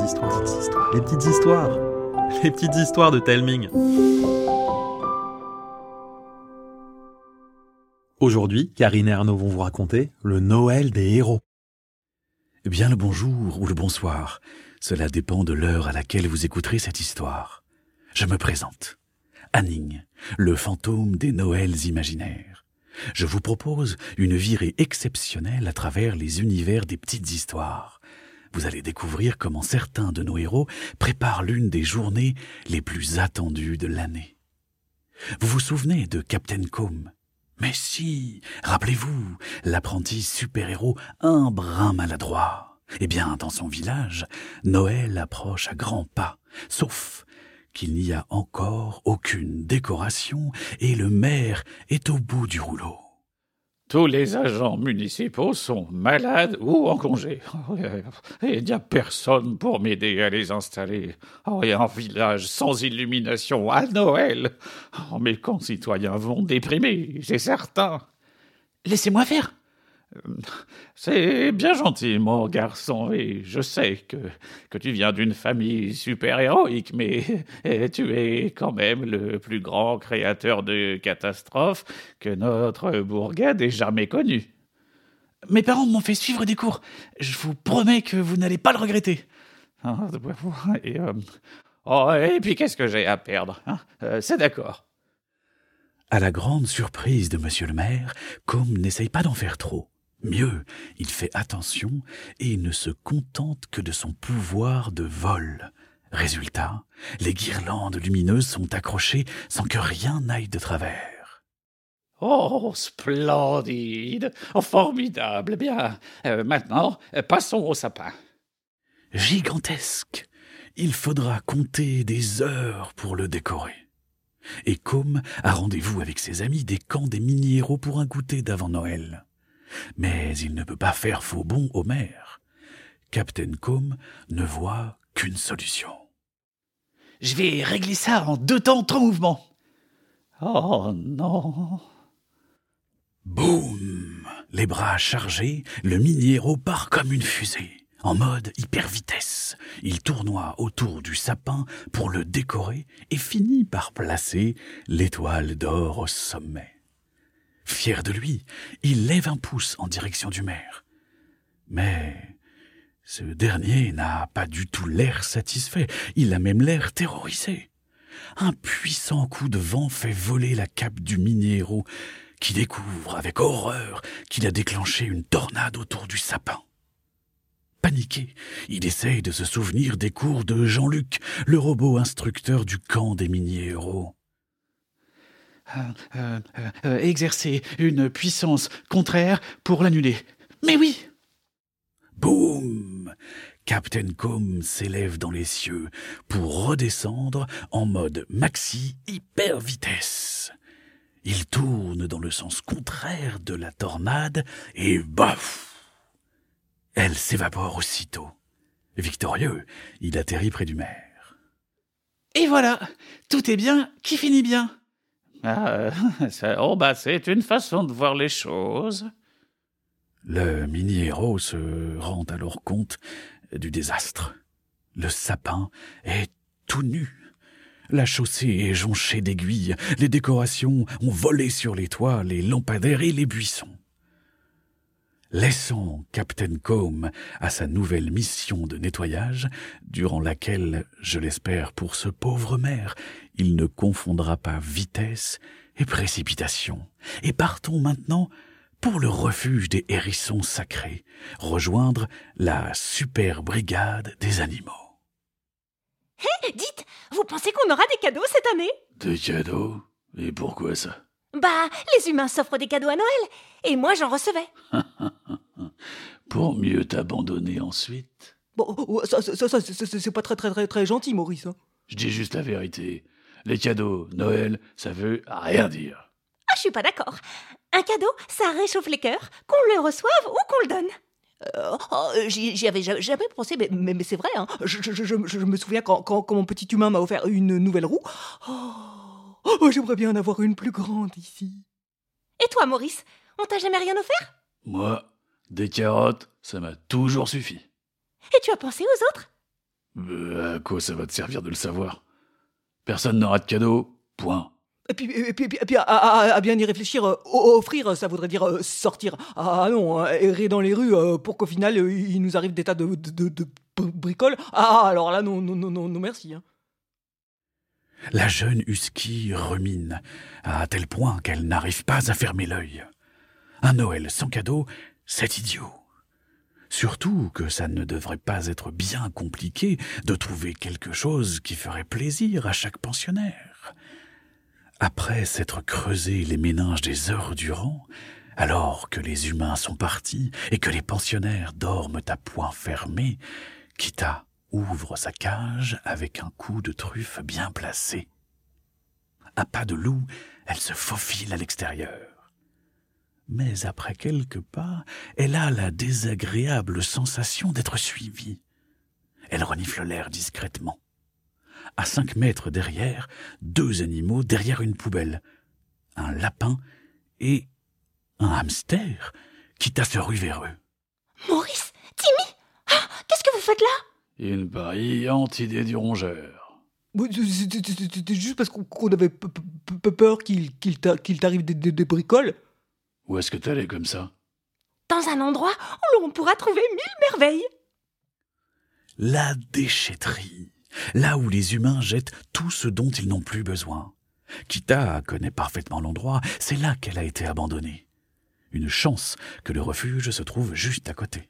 les petites histoires, les petites histoires de Telming. Aujourd'hui, Karine et Arnaud vont vous raconter le Noël des héros. Eh bien le bonjour ou le bonsoir, cela dépend de l'heure à laquelle vous écouterez cette histoire. Je me présente. Anning, le fantôme des Noëls imaginaires. Je vous propose une virée exceptionnelle à travers les univers des petites histoires. Vous allez découvrir comment certains de nos héros préparent l'une des journées les plus attendues de l'année. Vous vous souvenez de Captain Combe? Mais si, rappelez-vous, l'apprenti super-héros un brin maladroit. Eh bien, dans son village, Noël approche à grands pas, sauf qu'il n'y a encore aucune décoration et le maire est au bout du rouleau. Tous les agents municipaux sont malades ou en congé. Il n'y a personne pour m'aider à les installer. Oh, et un village sans illumination à Noël. Oh, mes concitoyens vont déprimer, c'est certain. Laissez-moi faire. C'est bien gentil, mon garçon, et je sais que, tu viens d'une famille super-héroïque, mais tu es quand même le plus grand créateur de catastrophes que notre bourgade ait jamais connu. Mes parents m'ont fait suivre des cours. Je vous promets que vous n'allez pas le regretter. Et, euh, oh, et puis qu'est-ce que j'ai à perdre hein? Euh, C'est d'accord. À la grande surprise de monsieur le maire, comme n'essaye pas d'en faire trop. Mieux, il fait attention et ne se contente que de son pouvoir de vol. Résultat, les guirlandes lumineuses sont accrochées sans que rien n'aille de travers. Oh, splendide, oh, formidable. Bien, euh, maintenant, passons au sapin. Gigantesque. Il faudra compter des heures pour le décorer. Et Com a rendez-vous avec ses amis des camps des mini-héros pour un goûter d'avant Noël. Mais il ne peut pas faire faux bon au maire. Captain Com ne voit qu'une solution. Je vais régler ça en deux temps, trois mouvements. Oh non. Boum Les bras chargés, le mini-héros part comme une fusée. En mode hyper vitesse, il tournoie autour du sapin pour le décorer et finit par placer l'étoile d'or au sommet. Fier de lui, il lève un pouce en direction du maire. Mais ce dernier n'a pas du tout l'air satisfait, il a même l'air terrorisé. Un puissant coup de vent fait voler la cape du mini-héros, qui découvre avec horreur qu'il a déclenché une tornade autour du sapin. Paniqué, il essaye de se souvenir des cours de Jean-Luc, le robot instructeur du camp des mini-héros. Euh, euh, euh, exercer une puissance contraire pour l'annuler. Mais oui Boum Captain Com s'élève dans les cieux pour redescendre en mode maxi hyper vitesse. Il tourne dans le sens contraire de la tornade et baf Elle s'évapore aussitôt. Victorieux, il atterrit près du maire. Et voilà Tout est bien qui finit bien ah, oh bah c'est une façon de voir les choses. Le mini-héros se rend alors compte du désastre. Le sapin est tout nu. La chaussée est jonchée d'aiguilles, les décorations ont volé sur les toits, les lampadaires et les buissons. Laissons Captain Combe à sa nouvelle mission de nettoyage, durant laquelle, je l'espère pour ce pauvre maire, il ne confondra pas vitesse et précipitation. Et partons maintenant pour le refuge des hérissons sacrés, rejoindre la super brigade des animaux. Hé, dites, vous pensez qu'on aura des cadeaux cette année? Des cadeaux? Et pourquoi ça? Bah, les humains s'offrent des cadeaux à Noël, et moi j'en recevais. Pour mieux t'abandonner ensuite. Bon, ça, ça, ça c'est pas très très très très gentil, Maurice. Hein. Je dis juste la vérité. Les cadeaux, Noël, ça veut rien dire. Ah, je suis pas d'accord. Un cadeau, ça réchauffe les cœurs, qu'on le reçoive ou qu'on le donne. Euh, oh, J'y avais jamais pensé, mais, mais, c'est vrai. Hein. Je, je, je, je, me souviens quand, quand, quand mon petit humain m'a offert une nouvelle roue. Oh, oh J'aimerais bien en avoir une plus grande ici. Et toi, Maurice, on t'a jamais rien offert? Moi, des carottes, ça m'a toujours suffi. Et tu as pensé aux autres? Euh, à quoi ça va te servir de le savoir? Personne n'aura de cadeau, point. Et puis, et puis, et puis- et puis, à, à- à bien y réfléchir, euh, offrir, ça voudrait dire euh, sortir. Ah non, hein, errer dans les rues euh, pour qu'au final, euh, il nous arrive des tas de, de, de- de br- bricoles. Ah, alors là, non, non, non, non, non merci. hein. La jeune Husky remine, à tel point qu'elle n'arrive pas à fermer l'œil. Un Noël sans cadeau, c'est idiot. Surtout que ça ne devrait pas être bien compliqué de trouver quelque chose qui ferait plaisir à chaque pensionnaire. Après s'être creusé les méninges des heures durant, alors que les humains sont partis et que les pensionnaires dorment à poing fermé, Kita ouvre sa cage avec un coup de truffe bien placé. À pas de loup, elle se faufile à l'extérieur. Mais après quelques pas, elle a la désagréable sensation d'être suivie. Elle renifle l'air discrètement. À cinq mètres derrière, deux animaux derrière une poubelle. Un lapin et un hamster qui se rue vers eux. Maurice Timmy Ah, Qu'est-ce que vous faites là? Une brillante idée du rongeur. C'était juste parce qu'on avait p- p- p- peur qu'il qu'il t'a- qu'il t'arrive des bricoles. Où est-ce que t'allais comme ça? Dans un endroit où l'on pourra trouver mille merveilles. La déchetterie, là où les humains jettent tout ce dont ils n'ont plus besoin. Kita connaît parfaitement l'endroit, c'est là qu'elle a été abandonnée. Une chance que le refuge se trouve juste à côté.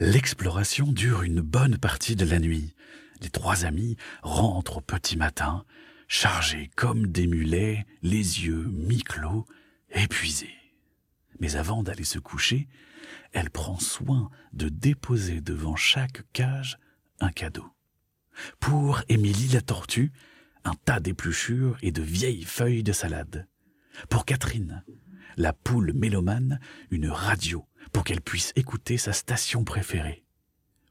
L'exploration dure une bonne partie de la nuit. Les trois amis rentrent au petit matin, chargés comme des mulets, les yeux mi-clos, épuisés. Mais avant d'aller se coucher, elle prend soin de déposer devant chaque cage un cadeau. Pour Émilie la tortue, un tas d'épluchures et de vieilles feuilles de salade. Pour Catherine, la poule mélomane, une radio pour qu'elle puisse écouter sa station préférée.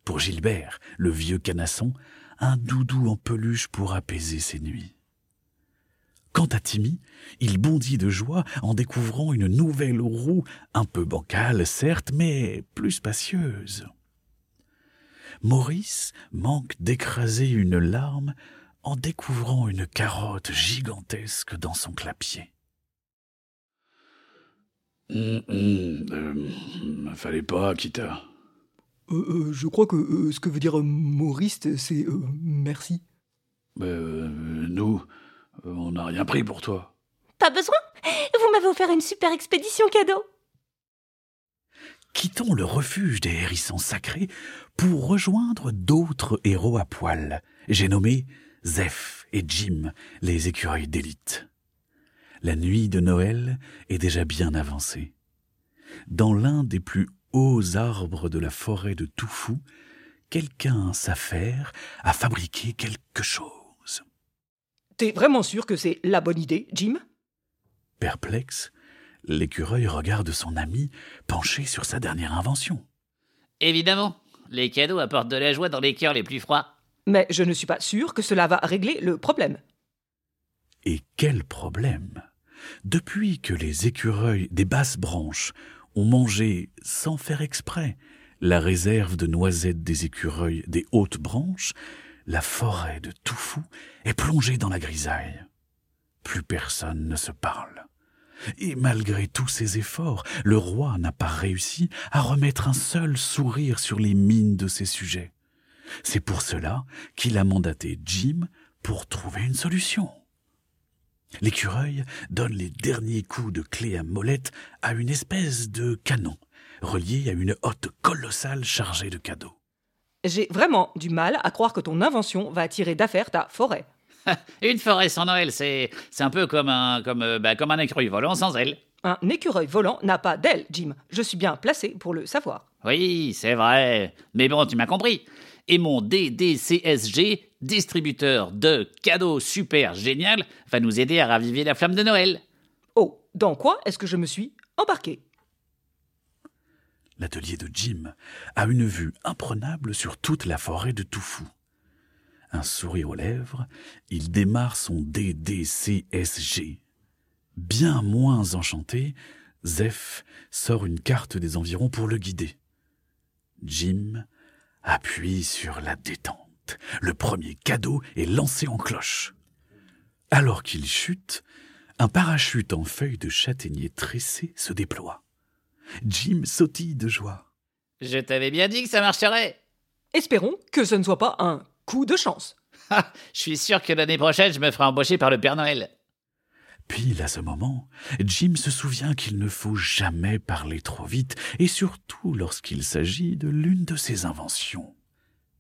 Pour Gilbert, le vieux canasson, un doudou en peluche pour apaiser ses nuits. Quant à Timmy, il bondit de joie en découvrant une nouvelle roue, un peu bancale certes, mais plus spacieuse. Maurice manque d'écraser une larme en découvrant une carotte gigantesque dans son clapier. Hum, hum, euh, fallait pas, Kita. Euh, euh, je crois que euh, ce que veut dire euh, Maurice, c'est euh, merci. Euh, nous, euh, on n'a rien pris pour toi. Pas besoin Vous m'avez offert une super expédition cadeau. Quittons le refuge des hérissons sacrés pour rejoindre d'autres héros à poil. J'ai nommé Zeph et Jim, les écureuils d'élite. La nuit de Noël est déjà bien avancée. Dans l'un des plus hauts arbres de la forêt de Toufou, quelqu'un s'affaire à fabriquer quelque chose. T'es vraiment sûr que c'est la bonne idée, Jim? Perplexe, l'écureuil regarde son ami penché sur sa dernière invention. Évidemment, les cadeaux apportent de la joie dans les cœurs les plus froids. Mais je ne suis pas sûr que cela va régler le problème. Et quel problème? Depuis que les écureuils des basses branches ont mangé, sans faire exprès, la réserve de noisettes des écureuils des hautes branches, la forêt de Toufou est plongée dans la grisaille. Plus personne ne se parle. Et malgré tous ses efforts, le roi n'a pas réussi à remettre un seul sourire sur les mines de ses sujets. C'est pour cela qu'il a mandaté Jim pour trouver une solution. L'écureuil donne les derniers coups de clé à molette à une espèce de canon, relié à une hotte colossale chargée de cadeaux. J'ai vraiment du mal à croire que ton invention va attirer d'affaires ta forêt. Une forêt sans Noël, c'est c'est un peu comme un comme euh, bah, comme un écureuil volant sans ailes. Un écureuil volant n'a pas d'aile, Jim. Je suis bien placé pour le savoir. Oui, c'est vrai. Mais bon, tu m'as compris. Et mon DDCSG, distributeur de cadeaux super génial, va nous aider à raviver la flamme de Noël. Oh, dans quoi est-ce que je me suis embarqué? L'atelier de Jim a une vue imprenable sur toute la forêt de Toufou. Un sourire aux lèvres, il démarre son DDCSG. Bien moins enchanté, Zeph sort une carte des environs pour le guider. Jim appuie sur la détente. le premier cadeau est lancé en cloche. Alors qu'il chute, un parachute en feuilles de châtaignier tressé se déploie. Jim sautille de joie. Je t'avais bien dit que ça marcherait. Espérons que ce ne soit pas un coup de chance. Ah, je suis sûr que l'année prochaine, je me ferai embaucher par le Père Noël. Puis, à ce moment, Jim se souvient qu'il ne faut jamais parler trop vite, et surtout lorsqu'il s'agit de l'une de ses inventions.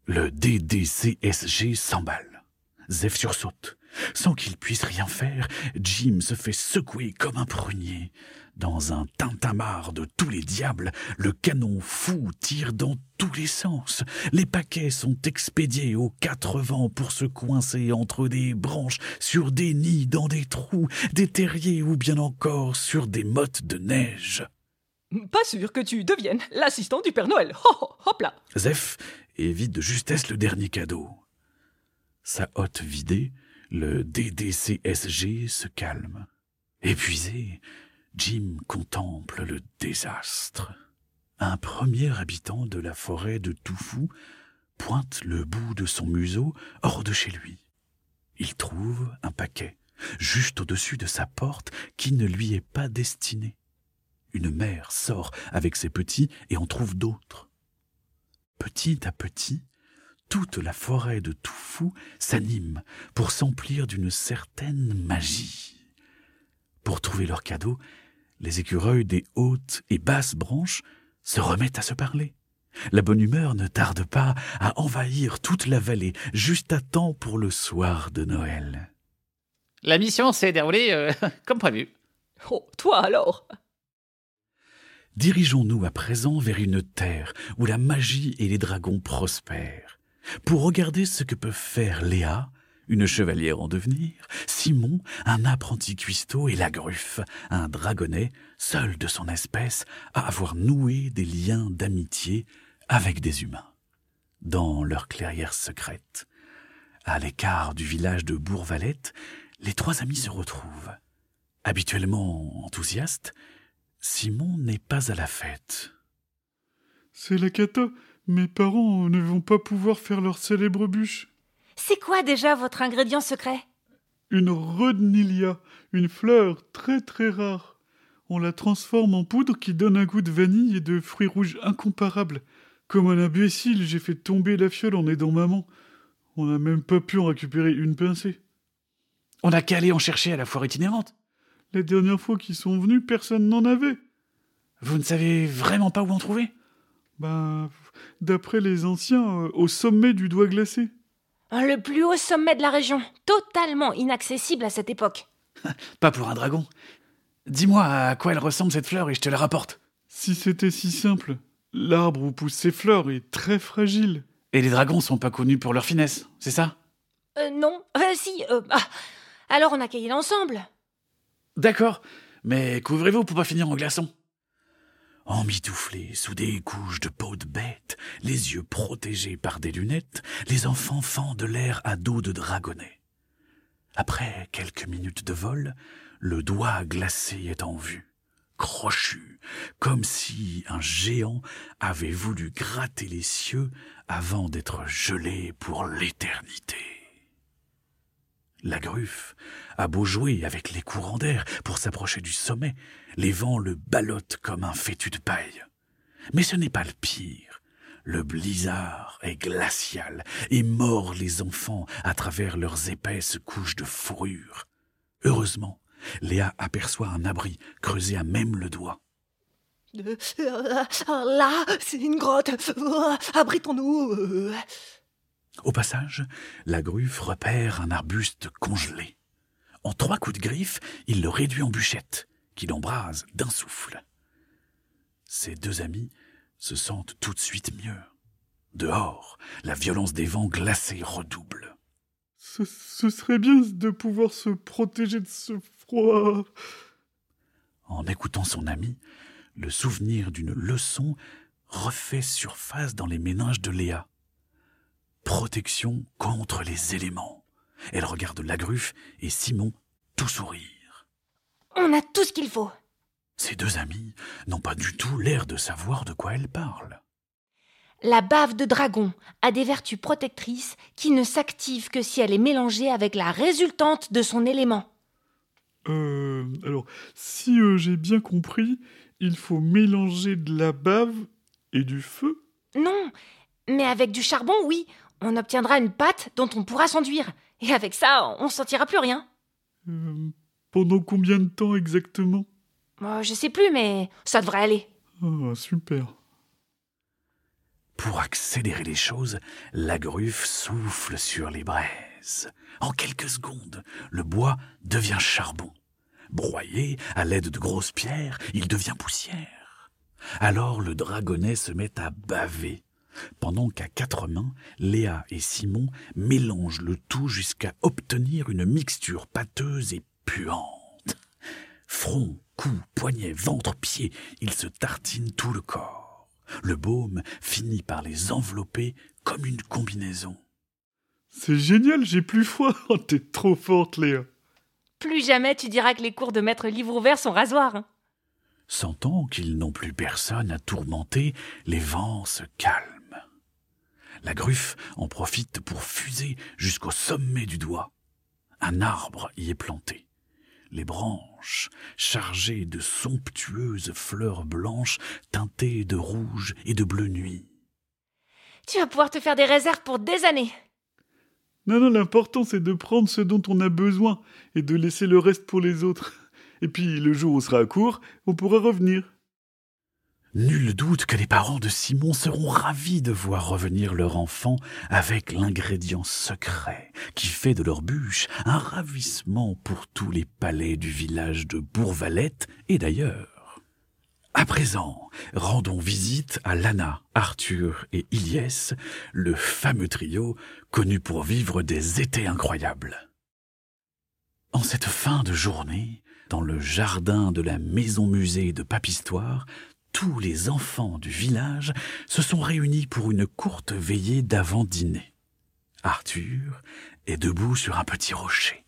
Le DDCSG s'emballe. Zeph sursaute. Sans qu'il puisse rien faire, Jim se fait secouer comme un prunier. Dans un tintamarre de tous les diables, le canon fou tire dans tous les sens. Les paquets sont expédiés aux quatre vents pour se coincer entre des branches, sur des nids, dans des trous, des terriers ou bien encore sur des mottes de neige. Pas sûr que tu deviennes l'assistant du Père Noël. Hop, hop là. Zeph évite de justesse le dernier cadeau. Sa hotte vidée, le DDCSG se calme. Épuisé, Jim contemple le désastre. Un premier habitant de la forêt de Toufou pointe le bout de son museau hors de chez lui. Il trouve un paquet, juste au-dessus de sa porte, qui ne lui est pas destiné. Une mère sort avec ses petits et en trouve d'autres. Petit à petit, toute la forêt de Toufou s'anime pour s'emplir d'une certaine magie. Pour trouver leur cadeau, les écureuils des hautes et basses branches se remettent à se parler. La bonne humeur ne tarde pas à envahir toute la vallée, juste à temps pour le soir de Noël. La mission s'est déroulée euh, comme prévu. Oh, toi alors? Dirigeons-nous à présent vers une terre où la magie et les dragons prospèrent, pour regarder ce que peuvent faire Léa, une chevalière en devenir, Simon, un apprenti cuistot, et la gruffe, un dragonnet, seul de son espèce, à avoir noué des liens d'amitié avec des humains. Dans leur clairière secrète, à l'écart du village de Bourvalette, les trois amis se retrouvent. Habituellement enthousiastes, Simon n'est pas à la fête. C'est la cata. Mes parents ne vont pas pouvoir faire leur célèbre bûche. C'est quoi déjà votre ingrédient secret? Une rodnilia, une fleur très très rare. On la transforme en poudre qui donne un goût de vanille et de fruits rouges incomparables. Comme un imbécile, j'ai fait tomber la fiole en aidant maman. On n'a même pas pu en récupérer une pincée. On n'a qu'à aller en chercher à la foire itinérante. La dernière fois qu'ils sont venus, personne n'en avait. Vous ne savez vraiment pas où en trouver? Ben, d'après les anciens, euh, au sommet du doigt glacé. Le plus haut sommet de la région, totalement inaccessible à cette époque. Pas pour un dragon. Dis-moi à quoi elle ressemble cette fleur et je te la rapporte. Si c'était si simple. L'arbre où poussent ces fleurs est très fragile. Et les dragons sont pas connus pour leur finesse, c'est ça? Euh, non. Euh, si. euh, ah. Alors on a qu'à y aller ensemble. D'accord, mais couvrez-vous pour pas finir en glaçon. Emmitouflés sous des couches de peau de bête, les yeux protégés par des lunettes, les enfants fendent l'air à dos de dragonnet. Après quelques minutes de vol, le doigt glacé est en vue, crochu, comme si un géant avait voulu gratter les cieux avant d'être gelé pour l'éternité. La gruffe a beau jouer avec les courants d'air pour s'approcher du sommet, les vents le ballottent comme un fétu de paille. Mais ce n'est pas le pire. Le blizzard est glacial et mord les enfants à travers leurs épaisses couches de fourrure. Heureusement, Léa aperçoit un abri creusé à même le doigt. Euh, euh, Là, c'est une grotte. Abritons-nous. Au passage, la gruffe repère un arbuste congelé. En trois coups de griffe, il le réduit en bûchette, qu'il embrase d'un souffle. Ses deux amis se sentent tout de suite mieux. Dehors, la violence des vents glacés redouble. Ce, ce serait bien de pouvoir se protéger de ce froid. En écoutant son ami, le souvenir d'une leçon refait surface dans les méninges de Léa. Protection contre les éléments. Elle regarde la gruffe et Simon tout sourire. On a tout ce qu'il faut. Ces deux amis n'ont pas du tout l'air de savoir de quoi elle parle. La bave de dragon a des vertus protectrices qui ne s'activent que si elle est mélangée avec la résultante de son élément. Euh, alors, si euh, j'ai bien compris, il faut mélanger de la bave et du feu? Non, mais avec du charbon, oui, on obtiendra une pâte dont on pourra s'enduire. Et avec ça, on sentira plus rien. Euh, Pendant combien de temps exactement? Oh, je sais plus, mais ça devrait aller. Ah, super. Pour accélérer les choses, la gruffe souffle sur les braises. En quelques secondes, le bois devient charbon. Broyé à l'aide de grosses pierres, il devient poussière. Alors le dragonnet se met à baver, pendant qu'à quatre mains, Léa et Simon mélangent le tout jusqu'à obtenir une mixture pâteuse et puante. Front, cou, poignet, ventre, pied, ils se tartinent tout le corps. Le baume finit par les envelopper comme une combinaison. C'est génial, j'ai plus foi. Oh, t'es trop forte, Léa. Plus jamais tu diras que les cours de maître livre ouvert sont rasoirs. hein. Sentant qu'ils n'ont plus personne à tourmenter, les vents se calment. La gruffe en profite pour fuser jusqu'au sommet du doigt. Un arbre y est planté. Les branches, chargées de somptueuses fleurs blanches teintées de rouge et de bleu nuit. Tu vas pouvoir te faire des réserves pour des années. Non, non, l'important c'est de prendre ce dont on a besoin et de laisser le reste pour les autres. Et puis, le jour où on sera à court, on pourra revenir. Nul doute que les parents de Simon seront ravis de voir revenir leur enfant avec l'ingrédient secret qui fait de leur bûche un ravissement pour tous les palais du village de Bourvalette et d'ailleurs. À présent, rendons visite à Lana, Arthur et Ilyes, le fameux trio connu pour vivre des étés incroyables. En cette fin de journée, dans le jardin de la maison-musée de Papistoire, tous les enfants du village se sont réunis pour une courte veillée d'avant-dîner. Arthur est debout sur un petit rocher.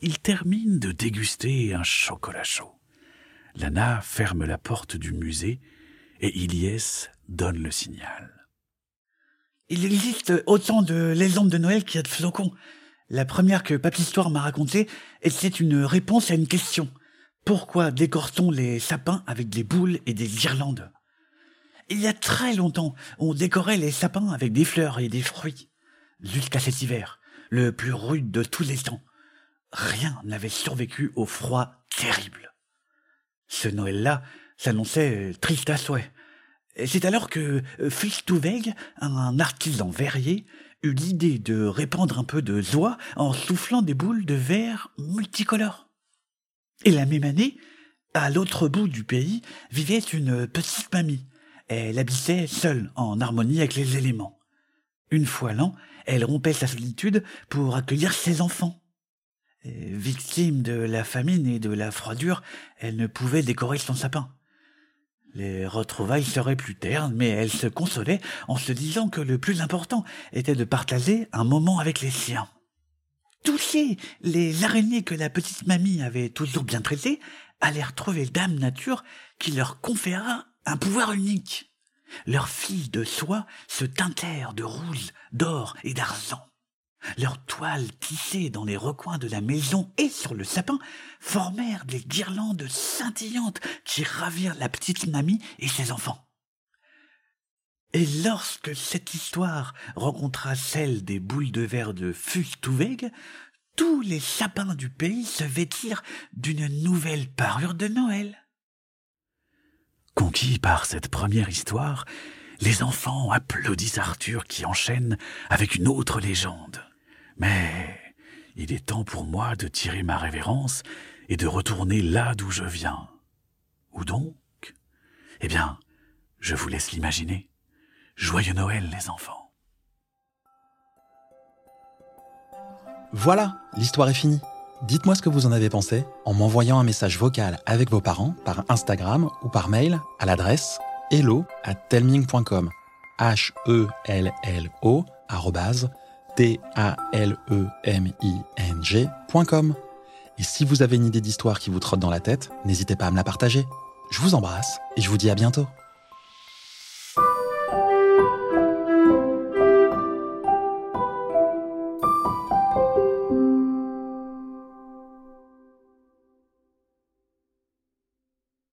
Il termine de déguster un chocolat chaud. Lana ferme la porte du musée et Ilyes donne le signal. Il existe autant de légendes de Noël qu'il y a de flocons. La première que Papistoire m'a racontée était une réponse à une question. Pourquoi décore-t-on les sapins avec des boules et des guirlandes? Il y a très longtemps, on décorait les sapins avec des fleurs et des fruits. Jusqu'à cet hiver, le plus rude de tous les temps. Rien n'avait survécu au froid terrible. Ce Noël-là s'annonçait euh, triste à souhait. C'est alors que euh, Fichtouweg, un artisan verrier, eut l'idée de répandre un peu de joie en soufflant des boules de verre multicolores. Et la même année, à l'autre bout du pays, vivait une petite mamie. Elle habitait seule, en harmonie avec les éléments. Une fois l'an, elle rompait sa solitude pour accueillir ses enfants. Victime de la famine et de la froidure, elle ne pouvait décorer son sapin. Les retrouvailles seraient plus ternes, mais elle se consolait en se disant que le plus important était de partager un moment avec les siens. Touchés, les araignées que la petite mamie avait toujours bien traitées allèrent trouver Dame Nature qui leur conféra un pouvoir unique. Leurs filles de soie se teintèrent de rouge, d'or et d'argent. Leurs toiles tissées dans les recoins de la maison et sur le sapin formèrent des guirlandes scintillantes qui ravirent la petite mamie et ses enfants. Et lorsque cette histoire rencontra celle des boules de verre de Fustouveg, tous les sapins du pays se vêtirent d'une nouvelle parure de Noël. Conquis par cette première histoire, les enfants applaudissent Arthur qui enchaîne avec une autre légende. Mais il est temps pour moi de tirer ma révérence et de retourner là d'où je viens. Où donc? Eh bien, je vous laisse l'imaginer. Joyeux Noël, les enfants. Voilà, l'histoire est finie. Dites-moi ce que vous en avez pensé en m'envoyant un message vocal avec vos parents par Instagram ou par mail à l'adresse hello at telming.com. H-E-L-L-O arrobase T-A-L-E-M-I-N-G.com. Et si vous avez une idée d'histoire qui vous trotte dans la tête, n'hésitez pas à me la partager. Je vous embrasse et je vous dis à bientôt.